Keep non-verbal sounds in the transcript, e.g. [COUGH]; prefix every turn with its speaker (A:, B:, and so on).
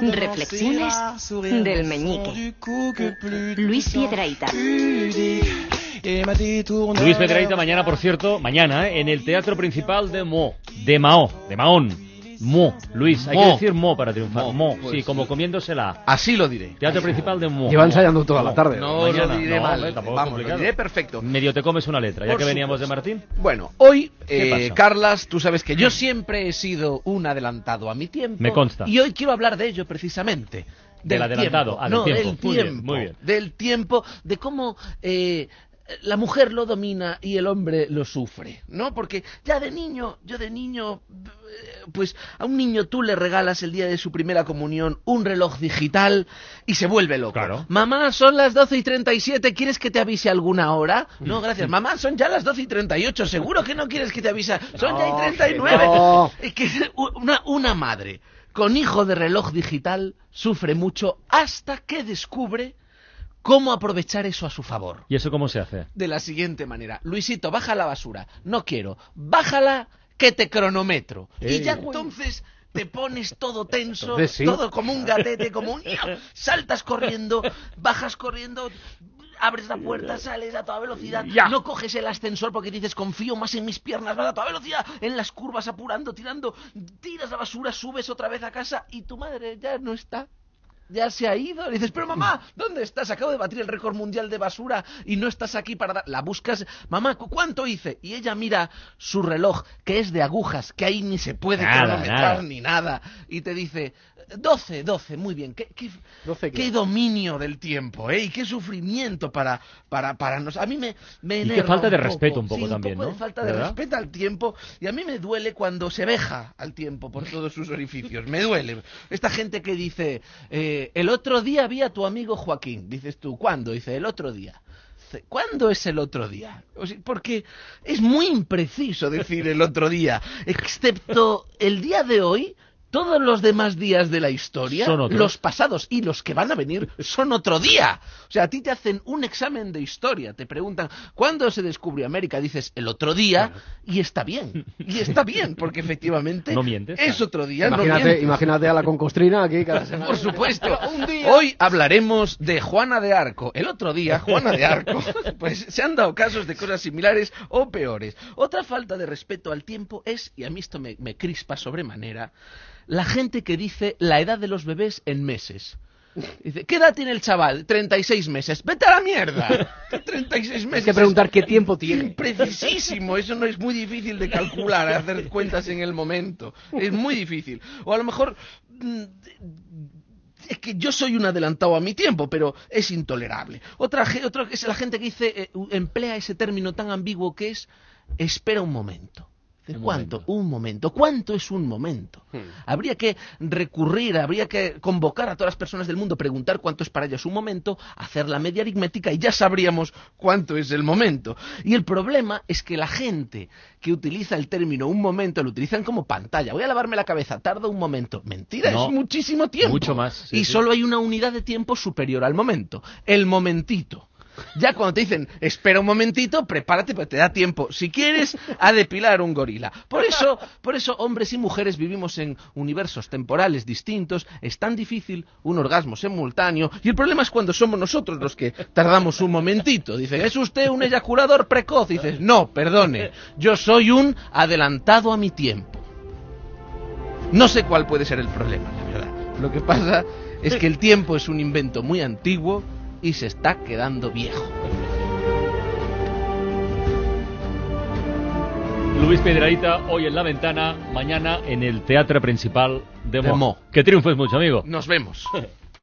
A: Reflexiones del meñique. Luis
B: détourneur
C: Luis Pedraita mañana, por cierto, mañana, ¿eh? en el Teatro Principal de Mo, de Mao, de Mahón. Mo, Luis, hay
D: Mo.
C: que decir Mo para triunfar.
D: Mo,
C: Mo,
D: pues
C: sí,
D: sí.
C: como comiéndosela.
D: Así lo diré.
C: Teatro Principal de Mo.
E: Lleva ensayando toda la tarde.
D: No
C: Mañana,
D: lo diré
C: no,
D: mal.
C: eh, tampoco
D: Vamos, lo diré perfecto.
C: Medio te comes una letra, ya
D: Por
C: que veníamos de. Martín.
D: Bueno, hoy,
C: ¿Qué
D: eh? Carlas, tú sabes que yo siempre he sido un adelantado a mi tiempo.
C: Me consta.
D: Y hoy quiero hablar de ello precisamente.
C: Del adelantado,
D: tiempo.
C: ah, del
D: no,
C: tiempo.
D: del
C: Muy bien,
D: tiempo.
C: muy bien.
D: Del tiempo, de cómo eh, la mujer lo domina y el hombre lo sufre, ¿no? Porque ya de niño, yo de niño, eh, pues a un niño tú le regalas el día de su primera comunión un reloj digital y se vuelve loco.
C: Claro.
D: Mamá, son las 12 y 37, ¿quieres que te avise alguna hora? No, gracias. Mamá, son ya las 12 y 38, seguro que no quieres que te avise. Son ya y
E: No,
D: 39.
E: que no.
D: Es que una, una madre con hijo de reloj digital sufre mucho hasta que descubre cómo aprovechar eso a su favor.
C: ¿Y eso cómo se hace?
D: De la siguiente manera, Luisito, baja la basura. No quiero. Bájala que te cronometro. Y ya entonces te pones todo tenso,
E: sí.
D: todo como un gatete, como un... Saltas corriendo, bajas corriendo... Abres la puerta, sales a toda velocidad,
C: Ya.
D: no coges el ascensor porque dices confío más en mis piernas, vas a toda velocidad, en las curvas apurando, tirando, tiras la basura, subes otra vez a casa y tu madre ya no está. Ya se ha ido. Le dices, pero mamá, ¿dónde estás? Acabo de batir el récord mundial de basura y no estás aquí para dar... La buscas, mamá, ¿cu- ¿cuánto hice? Y ella mira su reloj, que es de agujas, que ahí ni se puede
C: Nada,
D: cronometrar
C: nada.
D: ni nada. Y te dice, 12, 12, muy bien. ¿Qué, qué,
E: 12 qué?
D: qué dominio del tiempo, ¿eh? Y qué sufrimiento para, para, para nos... A mí me, me
C: Y qué
D: enerva
C: falta de
D: un poco.
C: respeto un poco
D: Sí,
C: también,
D: poco
C: ¿no?
D: de falta de respeto al tiempo. Y a mí me duele cuando se veja al tiempo por todos sus orificios. Me duele. Esta gente que dice, eh, el otro día vi a tu amigo Joaquín. Dices tú, ¿cuándo? Dice, el otro día. ¿Cuándo es el otro día? Porque es muy impreciso decir el otro día, excepto el día de hoy. Todos los demás días de la historia, los pasados y los que van a venir, son otro día. O sea, a ti te hacen un examen de historia, te preguntan, ¿cuándo se descubrió América? Dices, el otro día, y está bien. Y está bien, porque efectivamente
C: No mientes,
D: es
C: claro.
D: otro día. no
E: Imagínate,
D: mientes.
E: imagínate a la concostrina aquí cada semana.
D: Por supuesto. [LAUGHS]
E: Un día.
D: Hoy hablaremos de Juana de Arco. El otro día, Juana de Arco. [LAUGHS] Pues se han dado casos de cosas similares o peores. Otra falta de respeto al tiempo es, y a mí esto me, me crispa sobremanera, la gente que dice la edad de los bebés en meses. Dice, ¿qué edad tiene el chaval? 36 meses. ¡Vete a la mierda! 36 meses.
E: Hay que preguntar qué tiempo tiene.
D: Precisísimo, eso no es muy difícil de calcular, hacer cuentas en el momento. Es muy difícil. O a lo mejor mm, es que yo soy un adelantado a mi tiempo, pero es intolerable. Otra, otra es la gente que dice eh, emplea ese término tan ambiguo que es espera un momento.
C: Un
D: ¿Cuánto?
C: momento.
D: Un momento. ¿Cuánto es un momento? Habría que recurrir, habría que convocar a todas las personas del mundo, preguntar cuánto es para ellos un momento, hacer la media aritmética y ya sabríamos cuánto es el momento. Y el problema es que la gente que utiliza el término un momento lo utilizan como pantalla. Voy a lavarme la cabeza, tarda un momento. Mentira,
C: No,
D: es muchísimo tiempo.
C: mucho más, sí,
D: y
C: sí.
D: solo hay una unidad de tiempo superior al momento, el momentito. Ya cuando te dicen, espera un momentito, prepárate porque te da tiempo, si quieres, a depilar un gorila. Por eso, por eso hombres y mujeres vivimos en universos temporales distintos, es tan difícil un orgasmo simultáneo, y el problema es cuando somos nosotros los que tardamos un momentito. Dicen, ¿es usted un eyaculador precoz? Y dices, no, perdone, yo soy un adelantado a mi tiempo. No sé cuál puede ser el problema, la verdad. Lo que pasa es que el tiempo es un invento muy antiguo y se está quedando viejo.
C: Luis Pedraita, hoy en la ventana, mañana en el Teatro Principal de
D: De
C: Mo.
D: Mo.
C: Que triunfes mucho, amigo.
D: Nos vemos. [LAUGHS]